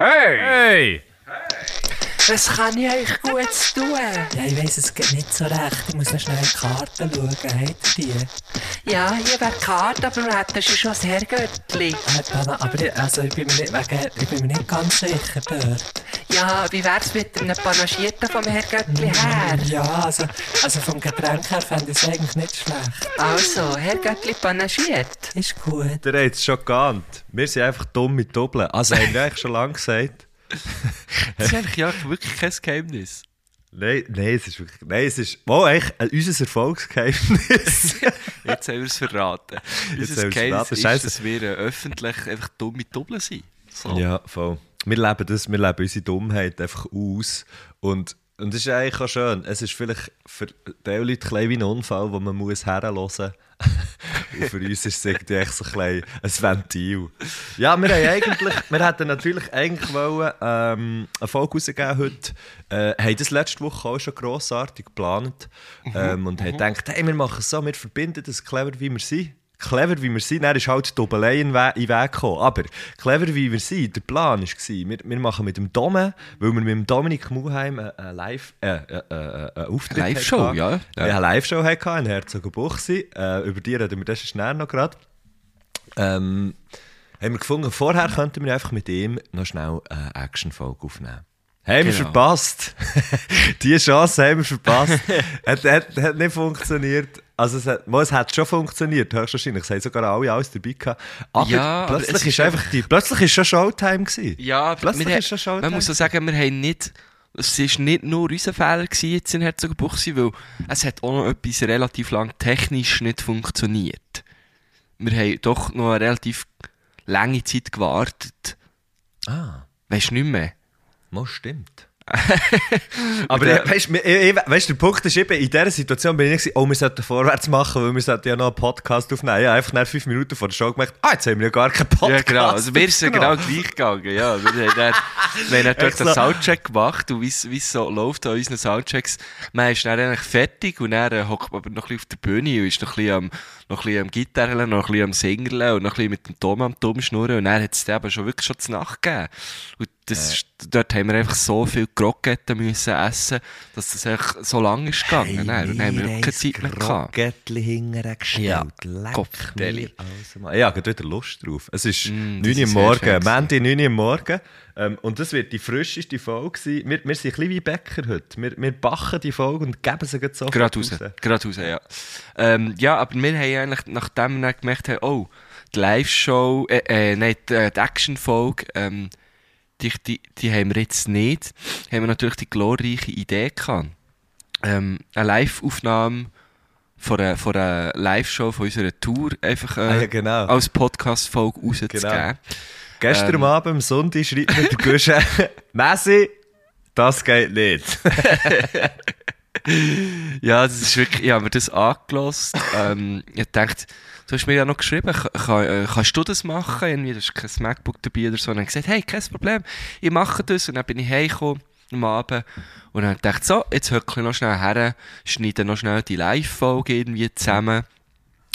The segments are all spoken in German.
Hey! Hey! Was kann ich euch gut tun? Ja, ich weiss, es geht nicht so recht. Ich muss noch schnell in die Karten schauen. Habt ihr die? Ja, hier wäre die Karte, aber wir hätten schon das Herrgöttli. Äh, aber ich, also, ich, bin mir nicht, wegen, ich bin mir nicht ganz sicher dort. Ja, wie wär's mit einem Panagierten vom Herrgöttli her? Ja, also, also vom Getränk her fände ich es eigentlich nicht schlecht. Also, Herrgöttli panagiert. Ist gut. Der hat es schon geahnt. Wir sind einfach dumm mit Doppeln. Also haben wir eigentlich schon lange gesagt. Das ist eigentlich ja wirklich kein Geheimnis. Nein, nein, es ist wirklich. Nein, es ist. Mal eigentlich äh, unser Erfolgsgeheimnis. Jetzt haben wir es verraten. Jetzt Unser Geheimnis ist, dass wir äh, öffentlich einfach dumm mit Doppeln sind. So. ja, voll. Wir leben das, wir leben unsere Dummheit einfach aus. Und, und das ist eigentlich auch schön. Es ist vielleicht für die Leute ein ein Unfall, wo man muss herhören muss. Und für uns ist es irgendwie echt so ein, ein Ventil. Ja, wir haben eigentlich, wir hätten natürlich eigentlich wollen, ähm, eine Folge rausgeben heute. Äh, haben das letzte Woche auch schon grossartig geplant. Ähm, und haben gedacht, hey, wir machen es so, wir verbinden das clever, wie wir sind. Clever, wie wir sind, dann ist halt die Doppelei in, den Weg gekommen. Aber clever, wie wir sind, der Plan war, wir, wir machen mit dem Dome, weil wir mit dem Dominik Muheim eine, eine Live, äh, äh, äh, eine Auftritt Live-Show, ja. Ja, eine Live-Show hatten in Herzogenbuchsee. Äh, über die reden wir das schnell noch gerade. Ähm, haben wir gefunden, vorher könnten wir einfach mit ihm noch schnell eine Action-Folge aufnehmen. Haben wir Genau. verpasst. die Chance haben wir verpasst. hat, hat, hat nicht funktioniert. Also es hat, es hat schon funktioniert, höchstwahrscheinlich. Es haben sogar alle alles dabei gehabt. Aber Ja, aber plötzlich es ist einfach die, plötzlich ist schon Showtime gewesen. Ja, aber Plötzlich ist schon Showtime. man muss so sagen, wir haben nicht, es war nicht nur unser Fehler gewesen jetzt in Herzogenbuchsee, weil es hat auch noch etwas relativ lang technisch nicht funktioniert. Wir haben doch noch eine relativ lange Zeit gewartet. Ah, Weißt du nicht mehr? mal stimmt. Aber äh, weißt, weißt, der Punkt ist eben, in dieser Situation bin ich nicht, oh, wir sollten vorwärts machen, weil wir sollten ja noch einen Podcast aufnehmen. Ich habe einfach nach fünf Minuten vor der Show gemerkt, ah, jetzt haben wir ja gar keinen Podcast. Ja, genau. Also, mir ist es ja genau gleich gegangen. Ja, wir haben dann, wir haben dann dort den Soundcheck gemacht und wie es so läuft an unseren Soundchecks. Man ist dann eigentlich fertig und dann äh, hockt man aber noch ein bisschen auf der Bühne und ist noch ein bisschen am, noch ein bisschen am Gitarren, noch ein bisschen am Singeln und noch ein bisschen mit dem Tom am Tom schnurren und dann hat es dann aber schon wirklich schon zur Nacht gegeben. Und das, ist- dort haben wir einfach so viel Kroketten müssen essen, dass das einfach so lang ist gegangen. Nein, dann haben wir keine Zeit mehr gehabt. Krokettli hinterher gestellt. Ja, Leck Kopfdeli. also mal. Ich habe wieder Lust drauf. Es ist Mm, 9 das Uhr morgen, Montag 9 Uhr morgen. Ähm, und das wird die frischeste Folge sein. Wir, wir sind ein bisschen wie Bäcker heute. Wir, wir backen die Folge und geben sie so Gerade raus. Gerade raus, ja. Ähm, ja, aber wir haben eigentlich, nachdem wir gemerkt haben, oh, die Live-Show, äh, äh, nein, die, äh, die Action-Folge, ähm, die, die, die haben wir jetzt nicht, haben wir natürlich die glorreiche Idee gehabt. Ähm, eine Live-Aufnahme von einer, von einer Live-Show von unserer Tour einfach äh, Ah, ja, genau. als Podcast-Folge rauszugeben. Genau. Gestern Ähm. Abend, am Sonntag, schreibt mir der Guschen, Messi, das geht nicht. Ja, das ist wirklich, ich habe mir das angelost. ähm, ich dachte, du hast mir ja noch geschrieben, ka- kann, äh, kannst du das machen? Irgendwie, du hast kein MacBook dabei oder so. Und dann habe ich gesagt, hey, kein Problem, ich mache das. Und dann bin ich heimgekommen am Abend und dann dachte ich, so, jetzt höckle ich noch schnell her, schneide noch schnell die Live-Folge irgendwie zusammen.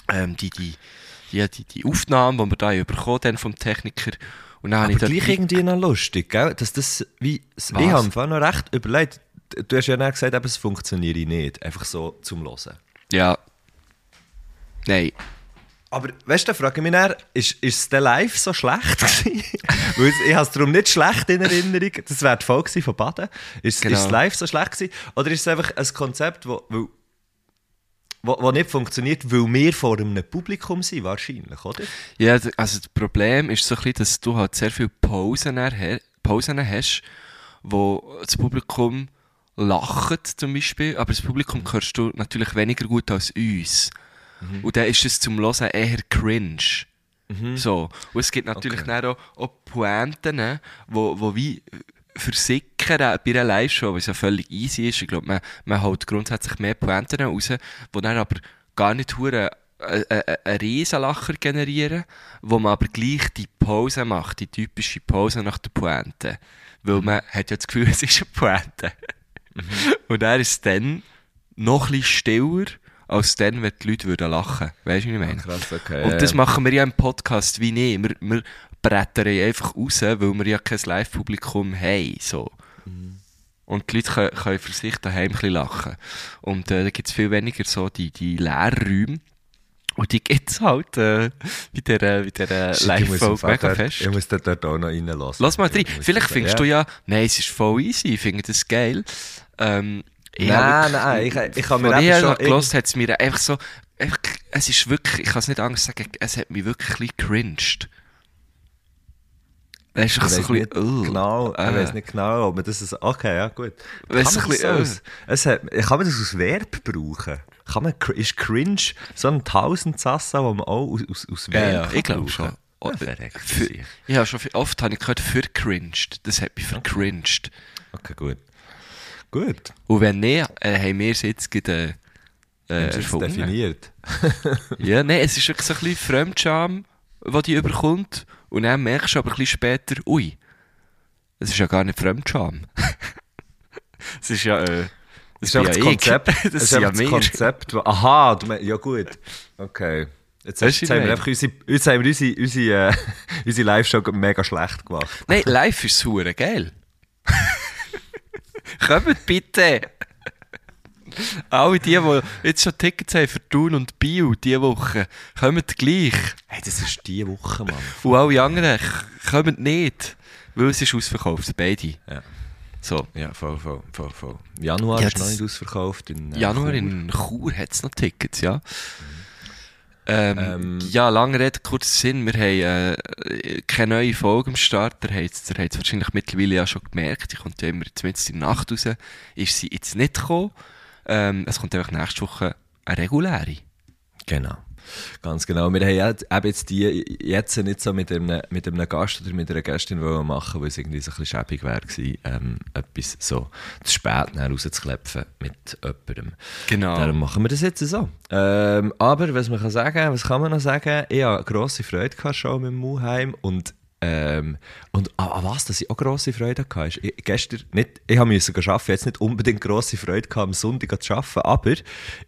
Ähm, die, die, die, die, die Aufnahmen, die wir da bekommen vom Techniker. Und dann Aber ich gleich irgendwie noch lustig, gell? Dass das wie, ich habe Fall noch recht überlegt. Du hast ja dann gesagt, eben, es funktioniert nicht. Einfach so zum Hören. Ja. Nein. Aber weißt du, da frage ich mich dann, ist, ist es denn live so schlecht gewesen? Weil ich habe es darum nicht schlecht in Erinnerung. Das wäre die Folge gewesen von Baden. Ist, Genau. ist es live so schlecht gewesen? Oder ist es einfach ein Konzept, wo, wo, wo nicht funktioniert, weil wir vor einem Publikum sind, wahrscheinlich, oder? Ja, d- also das Problem ist so ein bisschen, dass du halt sehr viele Pausen, Pausen hast, wo das Publikum lacht zum Beispiel, aber das Publikum hörst du natürlich weniger gut als uns. Und dann ist es zum Hören eher cringe. So. Und es gibt natürlich Okay. auch, auch Pointen, wo, wo wie versickern bei einer Live-Show, was ja völlig easy ist. Ich glaube, man, man holt grundsätzlich mehr Pointen raus, die dann aber gar nicht hure einen einen Riesenlacher generieren, wo man aber gleich die Pause macht, die typische Pause nach der Pointe. Weil man hat ja das Gefühl, es ist eine Pointe. Und er ist dann noch ein bisschen stiller, als dann, wenn die Leute würden lachen. Weißt du, wie ich meine? Krass, okay. Und das machen wir ja im Podcast wie nie. Wir, wir brettern einfach raus, weil wir ja kein Live-Publikum haben. So. Und die Leute können, können für sich daheim ein bisschen lachen. Und äh, da gibt es viel weniger so die, die Leerräume. Und die gibt es halt äh, bei der, äh, bei der Shit, ich muss im Live-Folge Fall mega dort- fest. Ich muss dort dort auch noch reinlassen. Lass mal rein. Ich Vielleicht findest du ja, nein, es ist voll easy, ich finde das geil. Ähm, ich Nein, nein, ich- ich hab mir Als ich eben schon schon gehört hat es mir einfach so, einfach, es ist wirklich, ich kann es nicht anders sagen, es hat mich wirklich ein bisschen cringed. Es ist Ich so ein bisschen, nicht uh, genau, ich äh. weiss nicht genau, ob man das ist, okay, ja gut. Kann Weiss man, ein das es hat, kann man das als Verb brauchen? Kann man, ist cringe so ein Tausendsassa, wo man auch aus, aus, aus Ja, Verb ja, kann ich glaube schon. Oh, Ja, verreckt, Für, ja, schon oft habe ich gehört, vercringed. Das hat mich vercringed. Okay, gut. Gut. Und wenn nicht, äh, haben wir es jetzt gerade äh, äh, definiert? Ja, nein, es ist wirklich so ein bisschen Fremdscham, die die überkommt. Und dann merkst du aber ein bisschen später, ui, es ist ja gar nicht Fremdscham. es ist ja, äh, Das ist ja das. Konzept. das ist ja das. Konzept. Aha, du meinst, ja gut. Okay. Jetzt, Weisst jetzt haben wir einfach unsere, jetzt haben wir unsere, unsere, äh, unsere Live-Show mega schlecht gemacht. Nein, live ist hure geil. Kommt bitte! Alle die, die jetzt schon Tickets haben für Thun und Bio diese Woche, kommt gleich. Hey, das ist die Woche, Mann. Und alle anderen kommen nicht, weil es ist ausverkauft, beide. Ja. So. Ja, voll, voll, voll, voll. Januar Ja, ist noch nicht ausverkauft. In, äh, Januar Chur. in Chur hat es noch Tickets, ja. Ähm, Ähm, ja, lange Rede, kurzer Sinn. Wir haben äh, keine neue Folge am Start. Ihr habt es wahrscheinlich mittlerweile ja schon gemerkt. Die kommt ja immer zumindest in der Nacht raus. Ist sie jetzt nicht gekommen. Ähm, es kommt einfach nächste Woche eine reguläre. Genau. Ganz genau. Wir haben ja eben jetzt die jetzt nicht so mit einem, mit einem Gast oder mit einer Gästin wollen machen, weil es irgendwie so ein bisschen schäbig wäre gewesen, ähm, etwas so zu spät rauszuklepfen mit jemandem. Genau. Darum machen wir das jetzt so. Ähm, aber was man kann sagen, was kann man noch sagen? Ich hatte grosse Freude gehabt, schon mit dem Muheim und ähm, und an, an was, dass ich auch grosse Freude hatte, ist, ich, gestern nicht, ich habe müssen arbeiten, jetzt nicht unbedingt grosse Freude gehabt, am Sonntag zu arbeiten, aber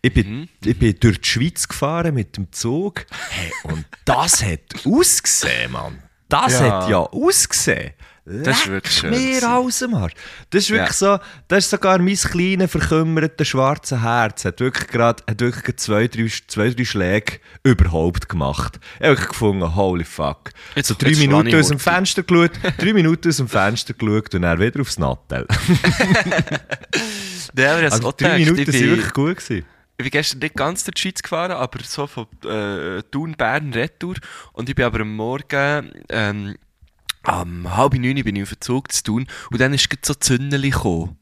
ich bin, ich bin durch die Schweiz gefahren mit dem Zug, hey, und das hat ausgesehen, Mann. Das Ja. hat ja ausgesehen. Das ist wirklich schön Mir am Arsch. Das ist wirklich so, das ist sogar mein kleines, verkümmertes, schwarzes Herz. Hat wirklich gerade, hat wirklich gerade zwei, drei, zwei, drei Schläge überhaupt gemacht. Ich habe gefunden, holy fuck. Jetzt- so drei jetzt Minuten aus dem. Fenster geschaut, drei Minuten aus dem Fenster geschaut und dann wieder aufs Nattel. Ja, aber Also drei Minuten bin, wirklich gut. Gewesen. ich bin gestern nicht ganz durch die Schweiz gefahren, aber so von äh, Thun, Bern, Retour. Und ich bin aber am Morgen, ähm, am halb neun bin ich auf den Zug zu tun und dann ist so Zündeli gekommen.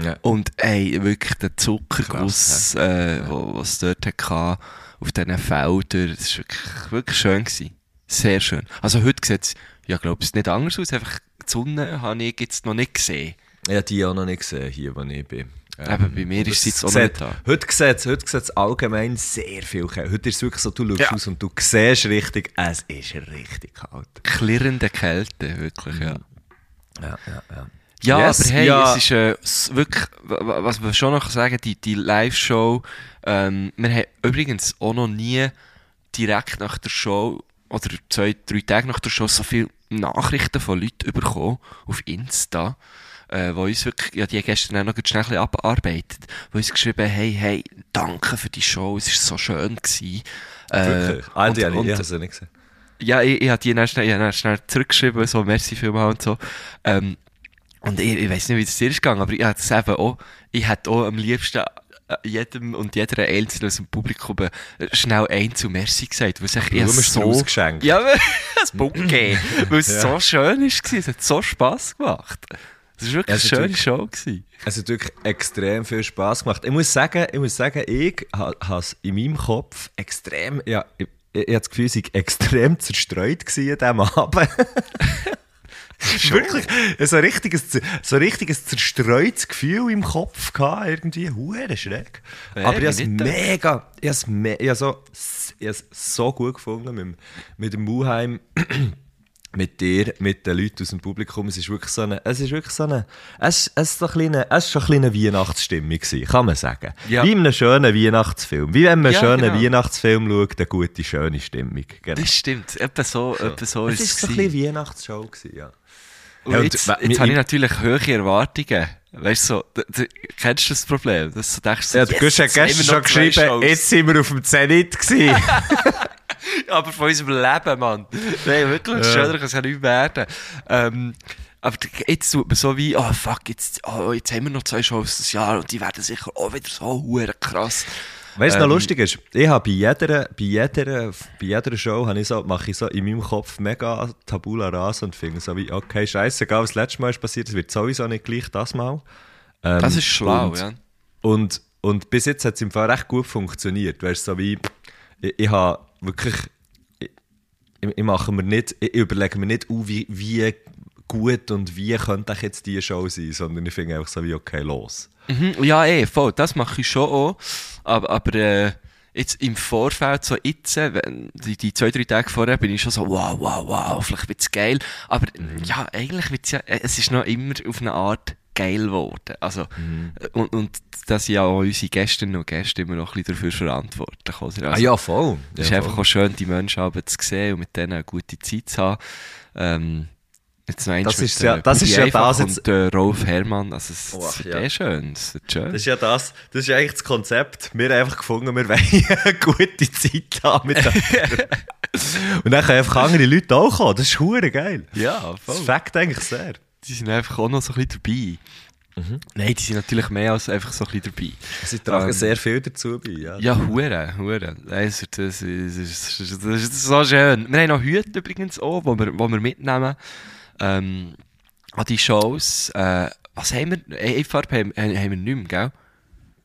Ja. Und ey, wirklich der Zuckerguss, äh, wo, was es dort hatte, auf diesen Feldern, das war wirklich, wirklich schön. Gewesen. Sehr schön. Also heute sieht es, ja, glaube ich, nicht anders aus. Einfach die Sonne habe ich jetzt noch nicht gesehen. Habe die auch noch nicht gesehen, hier, wo ich bin. Eben, bei mir ist es jetzt auch nicht da. Heute sieht es heute sieht's allgemein sehr viel kalt. Heute ist es wirklich so, du schaust Ja. aus und du siehst richtig, es ist richtig kalt. Klirrende Kälte, wirklich, ja. Ja, ja, ja. Ja, Yes, aber hey, ja. es ist äh, wirklich, wa- wa- was wir schon noch sagen, die, die Live-Show, ähm, wir haben übrigens auch noch nie direkt nach der Show oder zwei, drei Tage nach der Show so viele Nachrichten von Leuten bekommen auf Insta, äh, wo uns wirklich, ja, die gestern auch noch schnell ein bisschen abgearbeitet, wo uns geschrieben haben, hey, hey, danke für die Show, es war so schön gewesen. Äh, Wirklich? Ah, die und- und- ich habe sie nicht gesehen. ja, ich, ich habe die dann schnell, ich dann schnell zurückgeschrieben, so, merci vielmals und so. Ähm, und ich, ich weiß nicht, wie das dir ist gegangen, aber ich hätte es eben auch, ich hätte auch am liebsten äh, jedem und jeder Einzelnen aus dem Publikum äh, schnell ein zu Merci gesagt, weil es echt ich dir ausgeschenkt. Ja, das Bouquet, weil es Ja. so schön war, es hat so Spass gemacht. Es war wirklich es eine schöne Show. Gewesen. Es hat wirklich extrem viel Spass gemacht. Ich muss sagen, ich, muss sagen, ich ha- habe es in meinem Kopf extrem, ja, ich, ich, ich habe das Gefühl, ich war extrem zerstreut gewesen an diesem Abend. Wirklich, so ein richtiges, so ein richtiges zerstreutes Gefühl im Kopf gehabt, irgendwie, hure schräg. Ja, Aber ich habe es mega, ich habe es me so, ich habe es so gut gefunden mit, dem- mit dem Muheim. Mit dir, mit den Leuten aus dem Publikum. Es ist wirklich so eine, es ist wirklich so eine, es, es ist so ein kleine, es ist schon ein kleine Weihnachtsstimmung gewesen, kann man sagen. Ja. Wie in einem schönen Weihnachtsfilm. Wie wenn man einen Ja, schönen genau. Weihnachtsfilm schaut, eine gute, schöne Stimmung. Genau. Das stimmt. Etwa so, etwa so es ist es. so ein gewesen. bisschen Weihnachtsshow gewesen, ja. Und Ja, und jetzt, jetzt habe ich natürlich hohe Erwartungen. Weißt du, so, d- d- kennst du das Problem? Dass du denkst, so, Ja, haben wir gestern schon geschrieben, jetzt sind wir auf dem Zenit gewesen. Aber von unserem Leben, Mann. Nein, wirklich, Ja. schöner kann es ja nicht werden. Ähm, aber jetzt tut man so wie, oh fuck, jetzt, oh, jetzt haben wir noch zwei Shows das Jahr und die werden sicher auch wieder so hure krass. Weißt du, was Ähm, noch lustig ist? Ich habe bei jeder, bei jeder, bei jeder Show habe ich so, mache ich so in meinem Kopf mega Tabula rasa und finde so wie, okay, scheißegal, was das letzte Mal ist passiert, es wird sowieso nicht gleich das Mal. Ähm, Das ist schlau, und, ja. Und, und bis jetzt hat es im Fall recht gut funktioniert. Weißt du, so wie, ich, ich habe wirklich, ich, ich mache mir nicht, ich überlege mir nicht, uh, wie, wie gut und wie könnte ich jetzt diese Show sein, sondern ich finde einfach so wie, okay, los. Mhm, ja, eh, voll, das mache ich schon auch. Aber, aber äh, jetzt im Vorfeld, so jetzt, äh, wenn- die, die zwei, drei Tage vorher, bin ich schon so, wow, wow, wow, vielleicht wird es geil. Aber ja, eigentlich wird es ja, äh, es ist noch immer auf eine Art geil geworden. Also, äh, und, und dass ja auch unsere Gästinnen und Gäste immer noch ein bisschen dafür verantwortlich? Also, ah ja, voll. Es ist ja, einfach auch schön, die Menschen zu sehen und mit denen eine gute Zeit zu haben. Ähm, jetzt noch Das ist ja- das ist ja das jetzt- Und äh, Rolf Herrmann, also es, Oh, wird ja. schön, es wird schön. Das ist ja das, das ist ja eigentlich das Konzept. Wir haben einfach gefunden, wir wollen eine gute Zeit haben mit Und dann können einfach andere Leute auch kommen. Das ist hure geil. ja, Das fängt eigentlich sehr. Die sind einfach auch noch so ein bisschen dabei. Mhm. Nein, die sind natürlich mehr als einfach so ein bisschen dabei. Sie tragen Ähm, sehr viel dazu bei. Ja. Ja, hure, hure. Das das, das, ist, das ist so schön. Wir haben noch Hüte übrigens auch, die wir, wo wir mitnehmen. Ähm, an die Shows. Äh, was haben wir? Eine Farbe haben, haben wir nicht mehr, gell?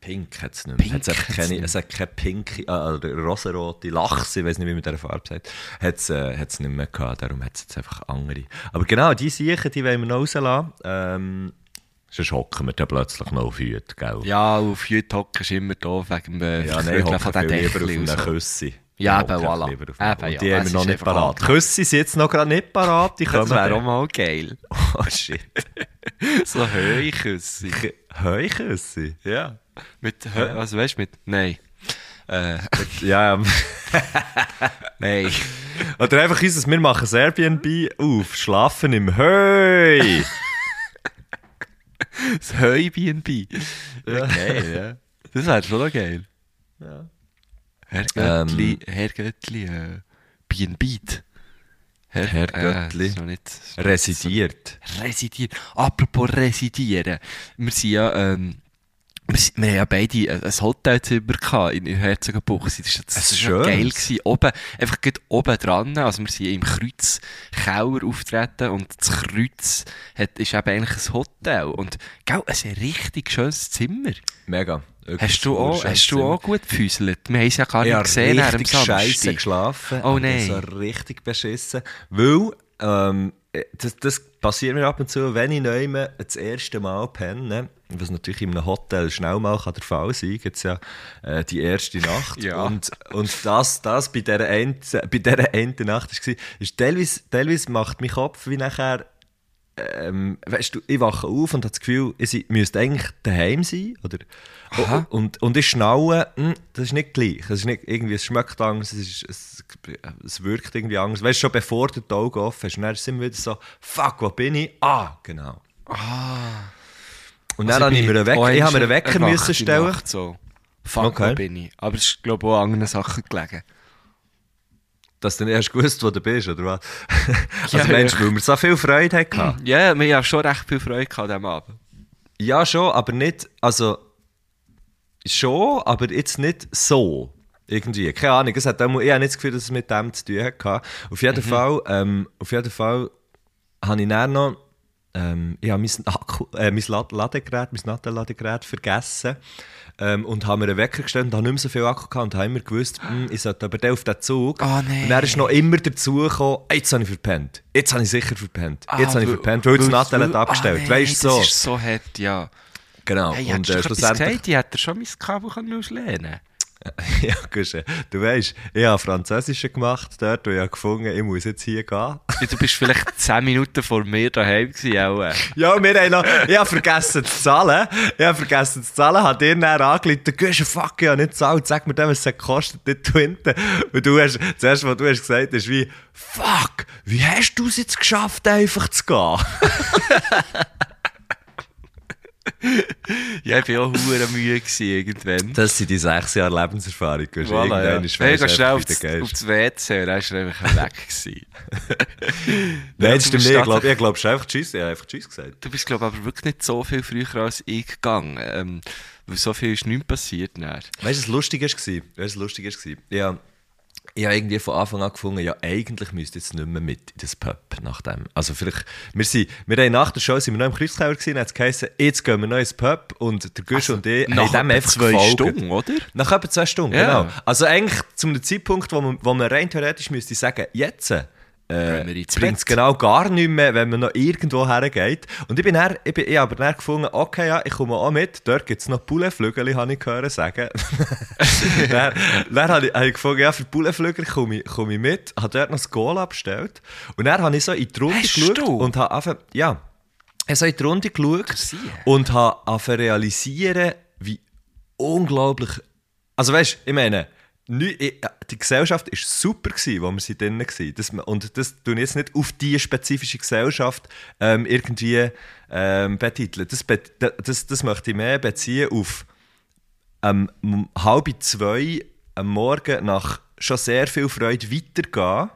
Pink hat es nicht mehr. Pink Hat's keine, es hat keine pinke, äh, rosarote Lachs, ich weiß nicht, wie man dieser Farbe sagt, hat es äh, hat's nicht mehr gehabt, darum hat es jetzt einfach andere. Aber genau, die Siechen, die wollen wir noch rauslassen. Ähm, sonst hocken wir dann plötzlich noch auf Hüte, gell? Ja, auf Hüte hocken ist immer doof wegen dem Ja, nein, hocken viel lieber auf einem so. Küssi. Ja, eben, voilà. Eben, ja, die haben wir noch nicht parat. Küssi sind jetzt noch gerade nicht parat, die Das wäre auch mal geil. Oh shit. so Höheküsse. Heuküssi? Ja. Mit, Hö also weißt du, mit, nein. Äh, Ja, ähm, nein. oder einfach unser, wir machen ein Airbnb auf, schlafen im Heu. Das Heu-BNB. Ja, geil, ja. Das wäre schon noch geil. Ja. Herr Göttli, Herr Göttli, äh, BNB. Herr, Herr Göttli. Äh, ist noch nicht, Residiert. Residieren. Apropos residieren. Wir sind ja, ähm, wir, wir haben ja beide ein ein Hotelzimmer gehabt in, in Herzogenbuchsee. Das war das ist geil. Gewesen. Oben, einfach gerade oben dran. Also wir sind im Kreuzkeller auftreten und das Kreuz hat, ist eben eigentlich ein Hotel. Und, gell, ein richtig schönes Zimmer. Mega. Hast du auch, hast du auch gut gefüßelt? Wir haben es ja gar Ich nicht gesehen dem richtig scheiße geschlafen. Oh nein. So richtig beschissen. Weil, ähm, das, das passiert mir ab und zu, wenn ich neu das erste Mal penne, was natürlich in einem Hotel schnell mal kann der Fall sein es ja äh, die erste Nacht. Ja. Und, und das, das bei dieser einen, bei dieser einen Nacht war, ist teilweise, teilweise macht mein Kopf wie nachher ähm, weißt du, ich wache auf und habe das Gefühl, ich müsste eigentlich daheim sein. Oder, Aha. und, und ich schnaue, hm, das ist nicht gleich. Es, ist nicht irgendwie, es schmeckt anders, es, ist, es, es wirkt irgendwie anders. Weißt du, schon bevor du die Augen offen hast, und dann sind wir wieder so, fuck, wo bin ich? Ah, genau. Und dann Also habe ich mir einen bin Wecker, ich habe mir Wecker müssen stellen. Nacht So. Fuck, Okay. bin ich? Aber es ist, glaube ich, auch an anderen Sachen gelegen. Dass du nicht erst gewusst, wo du bist, oder was? Ja, also Mensch, ja. weil wir so viel Freude hatten. Ja, wir haben schon recht viel Freude an diesem Abend. Ja, schon, aber nicht, also schon, aber jetzt nicht so. Irgendwie, keine Ahnung, es hat ich habe nicht das Gefühl, dass es mit dem zu tun hatte. Auf jeden Fall, ähm, auf jeden Fall habe ich dann noch, ähm, ich habe mein, Akku, äh, mein Lad- Ladegerät, mein Natteladegerät vergessen ähm, und habe mir einen Wecker gestellt und habe nicht mehr so viel Akku gehabt und habe immer gewusst, hm, ich sollte aber auf den Zug. Oh, nein. Und dann ist noch immer dazu gekommen, jetzt habe ich verpennt. Jetzt habe ich sicher verpennt. Jetzt habe ich verpennt, weil das Nattel hat abgestellt. Ah, nein, weißt du so? Das ist so hart, ja. Genau. Hey, und äh, schlussendlich... gesagt? Ich hätte schon mein Kabel können auslehnen ja, Guschen, du weißt, ich habe Französische gemacht dort und ich habe gefunden, ich muss jetzt hier gehen. Ja, Du bist vielleicht 10 Minuten vor mir daheim gewesen, auch. äh. Ja, wir haben noch, ich habe vergessen zu zahlen. Ich habe vergessen zu zahlen, habe dir dann angeleitet, Guschen, fuck, ich habe nicht gezahlt, sag mir dann, was es kostet, nicht Twinten. Und du hast, zuerst, was du hast gesagt, ist wie, fuck, wie hast du es jetzt geschafft, einfach zu gehen? Ja, ich war auch hure müde gewesen, irgendwann. Das sind die sechs Jahre Lebenserfahrung, Guschen. Voilà, ja. Irgendwann ist Hey, gehst du schnell du gehst. aufs WC dann ist er einfach weg gewesen. Nein, das du stimmt nicht. Ich glaube, ich glaub, ist einfach Tschüss. Ich habe einfach Tschüss gesagt. Du bist, glaube ich, aber wirklich nicht so viel früher als ich gegangen. Ähm, weil so viel ist nicht passiert. Dann. Weißt du, was lustig war? Weißt du, was lustig war? Ja, ich habe irgendwie von Anfang an gefunden, ja, eigentlich müsste ich jetzt nicht mehr mit in das Pub nach dem. Also vielleicht, wir sind, wir haben nach der Show sind wir noch im Kreuzkeller gewesen, hat es geheißen, jetzt gehen wir noch ins Pub und der Gusch und ich nach haben dem einfach zwei gefolgt. Stunden, oder? Nach etwa zwei Stunden, Ja. genau. Also eigentlich zu einem Zeitpunkt, wo man, wo man rein theoretisch müsste sagen, jetzt äh, bringt es genau gar nichts mehr, wenn man noch irgendwo hergeht. Und ich bin dann, ich, bin, ich habe dann gefunden, okay, ja, ich komme auch mit, dort gibt es noch Pouletflügel, habe ich gehört sagen. dann dann habe ich, habe ich gefunden, ja, für Pouletflügel komme ich, komme ich mit, habe dort noch das Goal abgestellt. Und dann habe ich so in die Runde Hast geschaut du? und habe einfach, ja, ich habe in die Runde geschaut und habe realisieren, wie unglaublich. Also weißt du, ich meine, die Gesellschaft war super, gewesen, wo wir sie drinnen waren. Das, und das tun jetzt nicht auf diese spezifische Gesellschaft ähm, irgendwie ähm, betiteln. Das, das, das möchte ich mehr beziehen auf ähm, um halb zwei am Morgen nach schon sehr viel Freude weitergehen.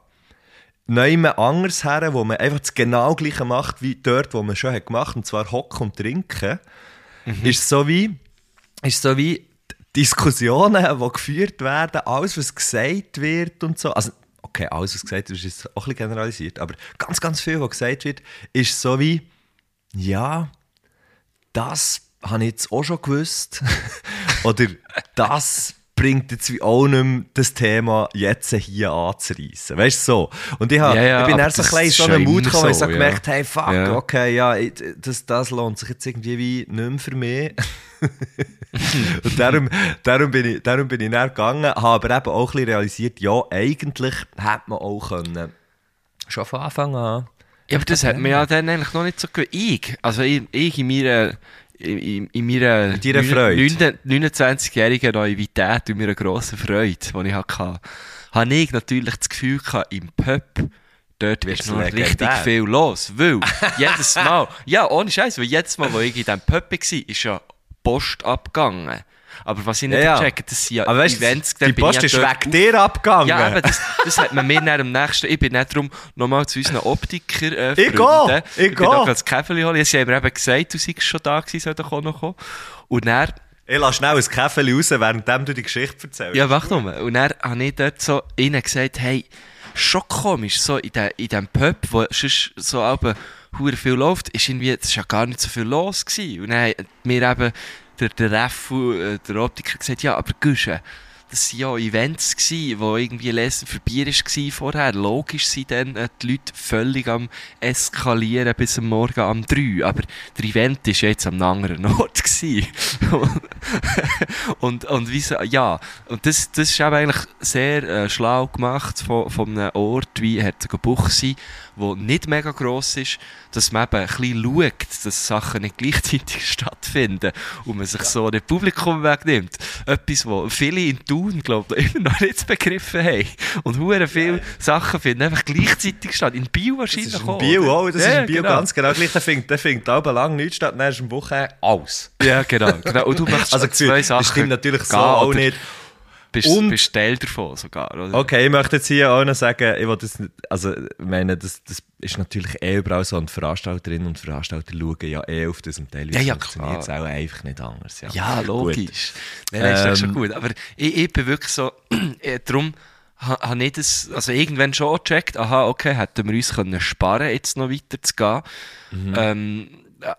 Neuem anders her, wo man einfach das genau gleiche macht wie dort, wo man schon hat gemacht und zwar hocken und trinken, ist so wie ist so wie Diskussionen, die geführt werden, alles, was gesagt wird und so. Also, okay, alles, was gesagt wird, ist jetzt auch ein bisschen generalisiert, aber ganz, ganz viel, was gesagt wird, ist so wie, ja, das habe ich jetzt auch schon gewusst. Oder das bringt jetzt wie auch nicht mehr das Thema jetzt hier anzureissen. Weißt du so? Und ich, hab, Ja, ja, ich bin dann so ein bisschen in so einen Mut gekommen, weil ich so, so ja. gemerkt hey, fuck, okay, ja, ich- das, das lohnt sich jetzt irgendwie wie nicht mehr für mich. Und darum, darum, bin ich, darum bin ich dann gegangen, habe aber eben auch ein bisschen realisiert, ja, eigentlich hätte man auch können, schon von Anfang an. Ja, aber das hat mir ja dann eigentlich noch nicht so gewusst. Ich, also ich, ich in meiner, in, in meiner In deiner Freude. 29-jährigen Naivität und meiner grossen Freude, die ich hatte, habe ich natürlich das Gefühl gehabt, im Pub, dort Wird's ist noch richtig viel los. Weil jedes Mal, ja, ohne Scheiß, weil jedes Mal, wo ich in diesem Pub war, ist ja Post abgegangen. Aber was ich nicht Ja, checke, das sind ja Aber weißt Events, die Post ist ja wegen dir abgegangen. ja, eben, das, das hat man mir dann am nächsten. Ich bin nicht darum nochmal zu unseren Optiker äh, Ich gehe, ich ich bin gehe. da das Käferli holen. Sie haben mir eben gesagt, du seist schon da gewesen, soll doch auch noch kommen. Und dann, Ich lasse schnell ein Käffchen raus, während du die Geschichte erzählst. ja, wach doch mal. Und dann habe ich dort so ihnen gesagt, hey, schon komisch, so in, de, in diesem Pub, wo sonst so aber hure viel läuft, ist irgendwie, es ja gar nicht so viel los gewesen. Und dann hat mir eben der, der Reffu, äh, der Optiker gesagt, ja, aber Gusche, das waren ja Events, gewesen, wo irgendwie Lesen für Bier war vorher. Logisch sind dann äh, die Leute völlig am Eskalieren bis am Morgen um 3. Aber der Event war ja jetzt am anderen Ort. und, und wie so, ja, und das, das ist eben eigentlich sehr äh, schlau gemacht von, von einem Ort wie Herzogenbuchsee, wo nicht mega gross ist, dass man eben ein bisschen schaut, dass Sachen nicht gleichzeitig stattfinden und man sich so nicht Publikum wegnimmt. Etwas, wo viele in Thun, glaube ich, immer noch nicht begriffen haben. Und hure viele Sachen finden einfach gleichzeitig statt. In Das wahrscheinlich ist in auch, Bio auch, das Ja, ist in Bio genau. ganz genau gleich. Der findet, der findet aber lang nichts statt, dann ist am Wochenende alles. Ja, genau. genau. Und du machst Also zwei das Sachen. stimmt natürlich so auch nicht. Bist, Und- bist Teil davon sogar, oder? Okay, ich möchte jetzt hier auch noch sagen, ich will das nicht, also, ich meine, das, das ist natürlich eh überall so, und Veranstalterinnen und Veranstalter schauen ja eh auf das und teilweise Ja, ja, funktioniert es auch einfach nicht anders. Ja, Ja, Gut. logisch. Nein, nein, ist das schon Ähm, gut. Aber ich, ich bin wirklich so, äh, darum ha- habe ich das, also irgendwann schon gecheckt, aha, okay, hätten wir uns können sparen, jetzt noch weiter zu gehen. Ähm,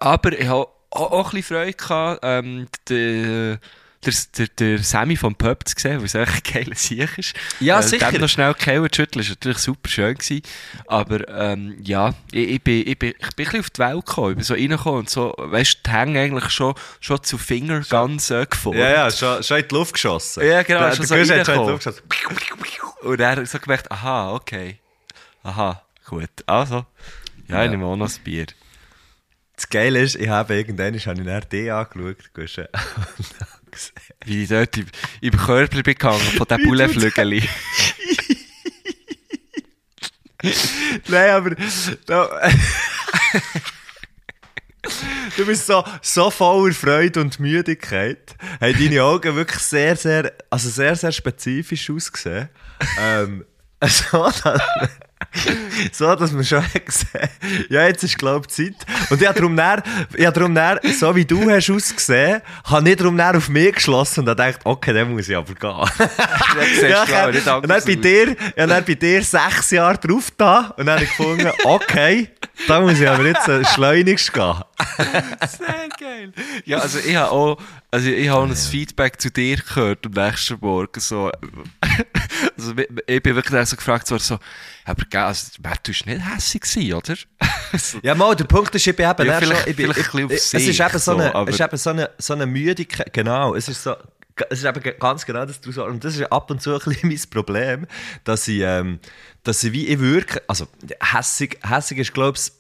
aber ich habe auch, auch ein bisschen Freude gehabt, ähm, die, der, der, der Sammy vom Pub zu sehen, weil es echt ein geiler Sieg ist. Ja, äh, sicher. Dem noch schnell Kellen zu schütteln, ist natürlich super schön gewesen. Aber ähm, ja, ich, ich, bin, ich, bin, ich bin ein bisschen auf die Welt gekommen. Ich bin so reingekommen und so, weißt du, die Hänge eigentlich schon, schon zu Finger ganz äh, geformt. Ja, ja, schon, schon in die Luft geschossen. Ja, genau, Der, schon der so schon in die. Luft geschossen. Und er hat so gemerkt, aha, okay. Aha, gut. Also, ja, ich nehme auch noch ein Bier. Das Geile ist, ich habe irgendwann habe ich dann die angeschaut, Wie ich dort im, im Körper bin gegangen von diesen Bullenflügel. Nein, aber da, du bist so, so voller Freude und Müdigkeit. Haben deine Augen wirklich sehr, sehr, also sehr, sehr spezifisch ausgesehen. ähm, so, dass, so, dass man schon gesehen ja, jetzt ist, glaube ich, Zeit. Und ich habe darum, dann, ich habe darum dann, so wie du hast ausgesehen, habe ich darum auf mich geschlossen und habe gedacht, okay, dann muss ich aber gehen. Ja, ich hab- und dann bei dir, ja, dann bei dir sechs Jahre drauf da und dann habe ich gefunden, okay, da muss ich aber jetzt äh, schleunigst gehen. Sehr geil. Ja, also ich habe auch, also ich habe auch ein Feedback zu dir gehört am nächsten Morgen. So, also ich bin wirklich so gefragt worden, so, aber also, Matt, du nicht hässig gewesen, oder? so, Ja, mal, der Punkt ist, ich bin eben, Ja, vielleicht- ich bin, vielleicht ein ich, bisschen auf es ist sich, eben so eine, so, aber- es ist eben so eine, so eine Müdigkeit, genau, es ist so, es ist eben ganz genau das, sagst, und das ist ab und zu ein bisschen mein Problem, dass ich, ähm, dass ich wie, ich wirke, also, hässig, hässig ist, glaube ich,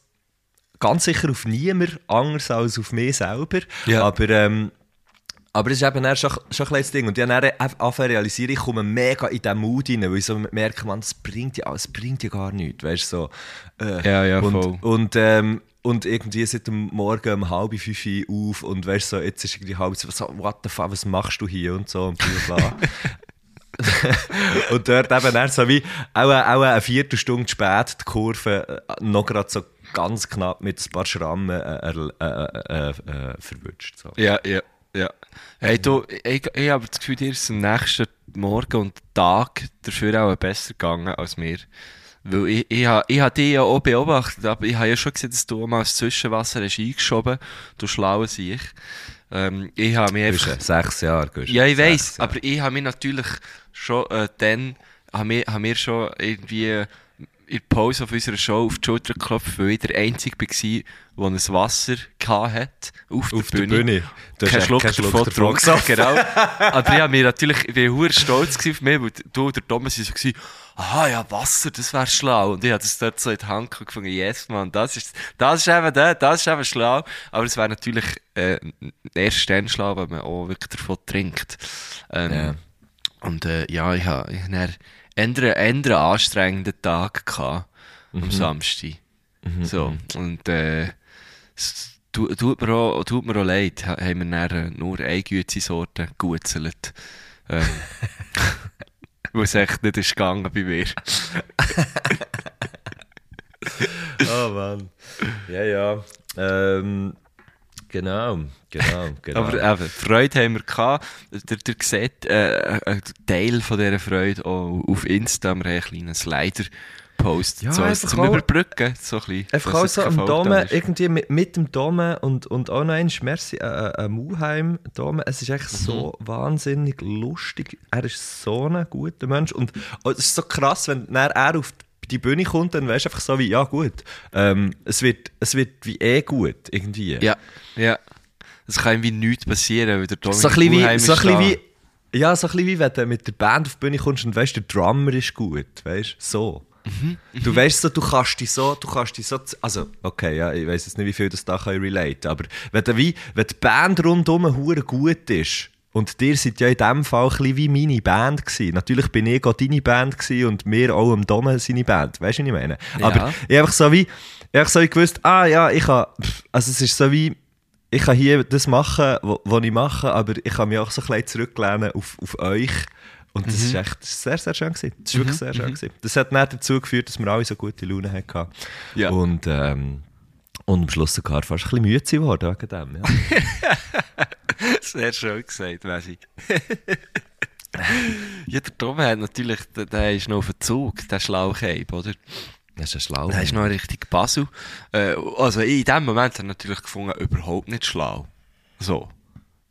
ganz sicher auf niemand anders als auf mich selber, Ja. aber, ähm, aber es ist eben schon, schon ein kleines Ding. Und dann zu realisieren, ich komme mega in diesen Mut rein, weil ich so merke, man, das bringt ja, das bringt ja gar nichts. Weißt so. Äh, Ja, ja, und, voll. Und, ähm, und irgendwie seit dem Morgen um halb fünf Uhr auf und weißt so, jetzt ist irgendwie halb so, what the fuck, was machst du hier und so und bla bla. und dort eben dann so wie, auch, auch eine Viertelstunde spät die Kurve äh, noch gerade so ganz knapp mit ein paar Schrammen äh, äh, äh, äh, äh, verwünscht. So. ja, ja, ja. Hey, du, ich, ich habe das Gefühl, dir ist am nächsten Morgen und Tag dafür auch besser gegangen als mir. Weil ich, ich, habe- ich habe dich ja auch beobachtet, aber ich habe ja schon gesehen, dass du mal das Zwischenwasser hast eingeschoben du schlauer Sieg. Ähm, ich habe mich einfach... Sechs Jahre. Gusch. Ja, ich Jahre. aber ich habe mich natürlich schon äh, dann, haben wir, haben wir schon irgendwie in der Pause auf unserer Show auf die Schulter geklopft, weil ich der Einzige war, der ein Wasser hatte, auf, Auf der der Bühne. Bühne. Du Kein Schluck, keinen Schluck davon getrunken. genau. Aber ich mich natürlich, ich bin hure stolz auf mich, weil du und der Thomas waren so aha, ja, Wasser, das wäre schlau. Und ich habe das dort so in die Hand gefunden, yes, man, das ist, das ist eben der, das ist eben schlau. Aber es wäre natürlich, äh, erst dann schlau, wenn man auch wirklich davon trinkt. Ähm, Ja. Und, äh, ja, ich habe, ich habe einen eher anstrengenden Tag gehabt, am Samstag. So, und, äh, es tu- tut mir auch, tut mir auch leid, ha- haben wir dann äh, nur eine gute Sorte gegutzelt. Ähm, es echt nicht ist gegangen bei mir. Oh Mann. Ja, ja. Ähm, genau, genau, genau. Aber eben, Freude haben wir gehabt. Der, der sieht äh, einen Teil von dieser Freude auch auf Insta. Wir haben einen kleinen Slider-Post Ja, so, einfach zum auch- Überbrücken. So ein bisschen, Einfach auch so am Dome, irgendwie mit, mit dem Dome und, und auch noch einmal, merci, äh, äh, äh, Muheim Dome, es ist echt so wahnsinnig lustig. Er ist so ein guter Mensch und oh, es ist so krass, wenn er auf die Bühne kommt, dann weißt du einfach so wie, ja gut, ähm, es, wird, es wird wie eh gut, irgendwie. Ja, ja. Es kann irgendwie nichts passieren, weil der Dominik So ein bisschen wie, so da. wie, ja, so ein bisschen wie wenn du mit der Band auf die Bühne kommst und weißt, der Drummer ist gut, weißt so. Du weißt so, du kannst dich so, du kannst dich so, also, okay, ja, ich weiß jetzt nicht, wie viel das da kann relate, aber wenn, du wie, wenn die Band rundum hure gut ist, und dir seid ja in dem Fall ein wie meine Band gewesen. Natürlich bin ich auch deine Band gewesen und wir auch am Dome seine Band. Weißt du, was ich meine? Aber ich einfach so wie, ich einfach so wie gewusst, ah ja, ich kann, also es ist so wie, ich kann hier das machen, was ich mache, aber ich kann mich auch so ein bisschen zurücklehnen auf, auf euch. Und das ist echt sehr, sehr schön gewesen. Das ist wirklich sehr schön gewesen. Das hat dann dazu geführt, dass wir alle so gute Laune hatten. Ja. Und, ähm, und am Schluss sogar fast ein bisschen müde geworden wegen dem. Ja. Sehr schön gesagt, Wesi. ja, der Tom hat natürlich, der, der ist noch auf dem Zug, der Schlauchheib, oder? Das ist ja schlau. Der ist noch richtig Basel. Äh, also in dem Moment hat er natürlich gefunden, überhaupt nicht schlau. So.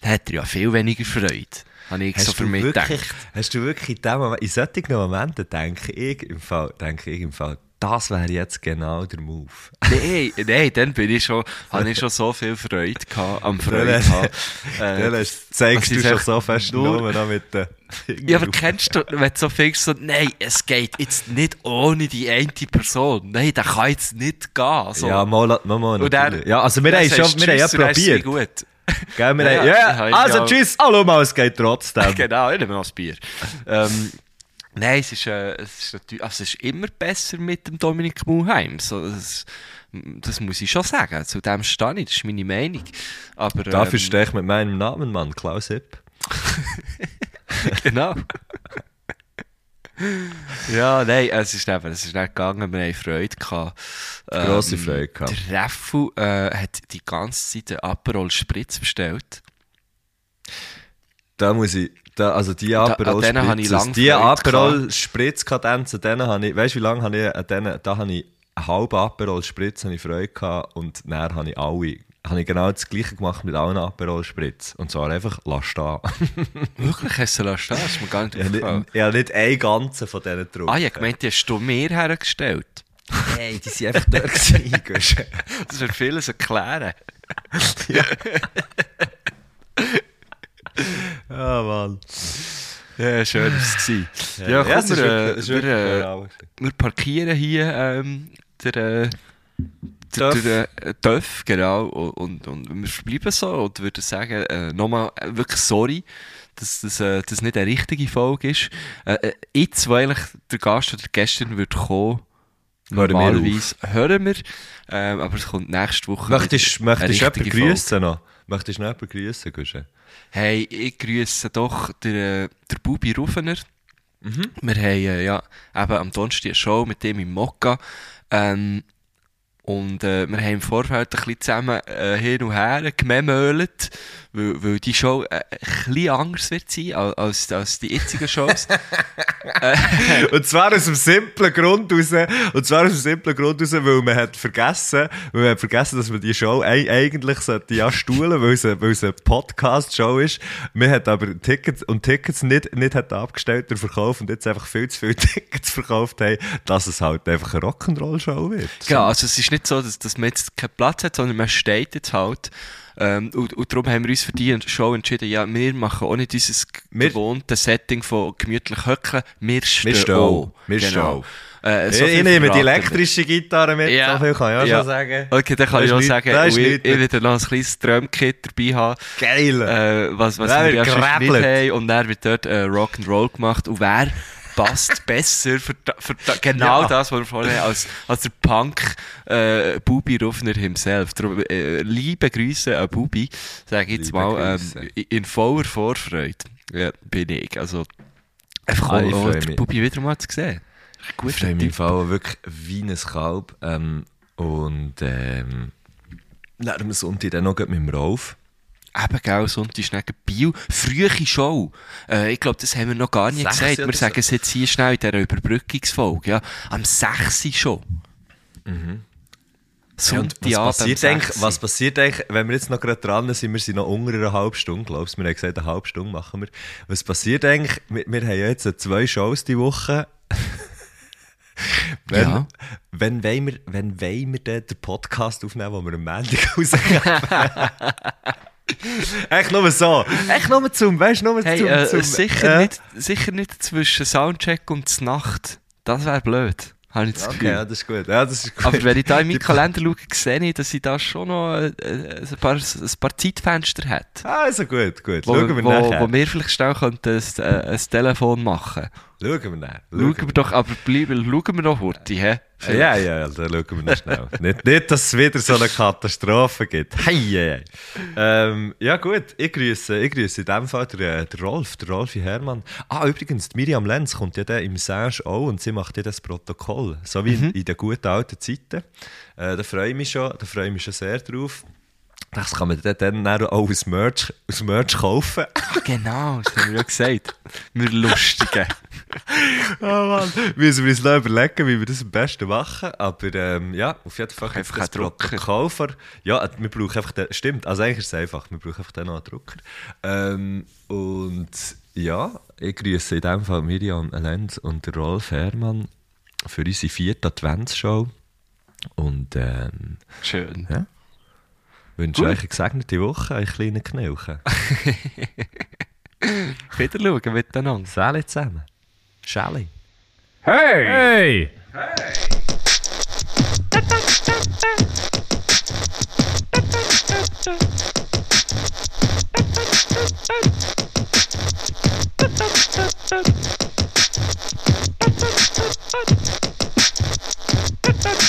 dann hat er ja viel weniger Freude. Habe ich so für mich wirklich, gedacht. hast du wirklich in, dem Moment, in solchen Momenten denke ich im Fall, denke ich im Fall, das wäre jetzt genau der Move. Nein, nein, dann bin ich schon, habe ich schon so viel Freude gehabt, am Freude Dann- gehabt. Dann Äh, hast- zeigst du schon so fest nur- noch mit den ja, aber kennst du, wenn du so findest, so, nein, es geht jetzt nicht ohne die eine Person. Nein, das kann jetzt nicht gehen. So. Ja, mal, mal, mal Und dann-. Ja, also wir dann haben schon, wir haben ja dann probiert. gut. Gell, wir Ja, haben, ja, also tschüss, hallo mal, es geht trotzdem. genau, ich nehme noch ein Bier. ähm, nein, es ist, äh, es, ist natürlich, also es ist immer besser mit dem Dominik Muheim. So, das, das muss ich schon sagen. Zu dem stehe ich, das ist meine Meinung. Aber, Dafür ähm, stehe ich mit meinem Namen, Mann, Klaus Hipp. Genau. ja, nein, es ist eben, es ist nicht gegangen, wir haben Freude gehabt. Ähm, Grosse Freude gehabt. Der Reffu äh, hat die ganze Zeit einen Aperol Spritz bestellt. Da muss ich, da, also die Aperol ich Spritzes, die Aperol Spritzkadenzen, denen habe ich, weißt du wie lange habe ich an denen, da habe ich einen halben Aperol Spritz habe ich Freude gehabt und dann habe ich alle, habe ich genau das gleiche gemacht mit allen Aperol Spritz. Und zwar einfach, lass stehen. Wirklich, hast du lassen? Das ist mir gar nicht aufgefallen. nicht, ich habe nicht einen ganzen von denen getrunken. Ah, ich gemeint, die hast du mir hergestellt. Hey, die sind einfach dort gewesen. Das wird vieles erklären. Ja, Mann. Ja, schön war es. Ja, Ja, komm, wir, wirklich- äh, wir, wirklich äh, wir parkieren hier ähm, der, äh, der, der äh, Döff, genau, und, und, und wir verbleiben so und würde sagen, äh, nochmal wirklich sorry, dass das, äh, das nicht eine richtige Folge ist. Äh, jetzt, weil eigentlich der Gast oder gestern wird kommen, Hören wir normalerweise hören wir, ähm, aber es kommt nächste Woche Möchtest, du jemanden grüßen noch? Möchtest du noch jemanden grüßen, Guschen? Hey, ich grüße doch den, äh, der Bubi Rufener. Mhm. Wir haben äh, ja, eben am Donnerstag eine Show mit dem im Mokka. Ähm, und äh, wir haben im Vorfeld ein bisschen zusammen äh, hin und her gememmelt, weil, weil die Show äh, ein bisschen anders wird sein als, als, die jetzigen Shows. Und zwar aus dem simplen Grund raus, und zwar aus dem simplen Grund raus, weil man hat vergessen, weil man hat vergessen, dass man die Show ei- eigentlich sollte ja stuhlen, weil es, eine- weil es eine Podcast-Show ist. Man hat aber Tickets, und Tickets nicht, nicht hat abgestellt, der Verkauf, und jetzt einfach viel zu viele Tickets verkauft haben, dass es halt einfach eine Rock'n'Roll-Show wird. Ja, also es ist nicht so, dass, dass man jetzt keinen Platz hat, sondern man steht jetzt halt. Ähm, und, und darum haben wir uns für die Show entschieden, ja, wir machen auch nicht dieses Wir- gewohnte Setting von gemütlich höckeln, wir stehen, stehen auch. Wir stehen genau. Äh, so ich, nehme die wir. elektrische Gitarre mit, Ja. so viel kann ich auch Ja. schon sagen. Okay, dann kann Das ich auch nicht- sagen, ich, nicht- ich werde noch ein kleines Drumkit dabei haben, Geil! äh, was, was wir ja nicht geräbelt. haben. Und dann wird dort äh, Rock'n'Roll gemacht. Und wer passt besser für, für genau Ja. das, was wir vorhin als, als der Punk äh, Bubi Ruffner himself. Darum, äh, liebe Grüße an Bubi, sage ich jetzt Liebe mal, ähm, in voller Vorfreude ja, bin ich. Also, einfach Ah, ich auch, den. Bubi wieder mal zu sehen. Gut, Ich freue mich im Fall wirklich wie ein Kalb. Ähm, und ähm, dann am Sonntag dann noch mit dem Rolf. Eben, gell, Sonntag ist neben Bio. Frühe Show. Äh, ich glaube, das haben wir noch gar nicht Sechs gesagt. Wir sagen es jetzt hier schnell in dieser Überbrückungsfolge. Ja. Am 6. schon. Mhm. Ja, Sonntagabend was, passiert eigentlich, 6. was passiert eigentlich, wenn wir jetzt noch gerade dran sind, wir sind noch unter einer halben Stunde, glaubst du? Wir haben gesagt, eine halbe Stunde machen wir. Was passiert eigentlich? Wir, wir haben ja jetzt zwei Shows die Woche. wenn, Ja. wenn, wollen wir, wenn wollen wir den Podcast aufnehmen, wo wir am Montag rausgeben? Echt nur so. Echt nur zum, weißt nur Hey, zum, äh, zum sicher, äh, nicht, sicher nicht zwischen Soundcheck und Nacht. Das wäre blöd, habe ich das Okay, Gefühl. ja, das ist gut. Ja, das ist gut. Aber wenn ich da in meinen Kalender schaue, sehe ich, dass ich da schon noch äh, äh, ein, paar, ein paar Zeitfenster hat. Also gut, gut. Wo, Schauen wir wo, nachher. wo wir vielleicht schnell könnten ein, äh, ein Telefon machen Schauen wir nachher. Schauen wir doch, aber bleiben, schauen wir noch heute, hä? Ja, ja, ja, dann schauen wir noch schnell. nicht, nicht, dass es wieder so eine Katastrophe gibt. Hei, hei, hei. Ähm, ja gut, ich grüße, ich grüße in dem Fall der, der Rolf, der Rolfi Hermann. Ah, übrigens, Miriam Lenz kommt ja dann im Sage auch und sie macht ja das Protokoll, so wie in, in den guten alten Zeiten. Äh, da freue ich mich schon, da freue ich mich schon sehr drauf. Das kann man dann, dann auch als Merch, als Merch kaufen. Ah, genau, das haben wir ja gesagt. Wir Lustigen. Oh Mann. Müssen wir uns noch überlegen, wie wir das am besten machen. Aber ähm, ja, auf jeden Fall Einfach einen Drucker. Vor. Ja, wir brauchen einfach den, stimmt, also eigentlich ist es einfach, wir brauchen einfach den noch einen Drucker. Ähm, und ja, ich grüße in dem Fall Miriam Lenz und Rolf Herrmann für unsere vierte Adventsshow. Und ähm, Schön. ja, wünsche Gut. euch eine gesegnete Woche, einen kleinen Knilchen. Wieder schauen miteinander. Sali zusammen. Schally. Hey! Hey!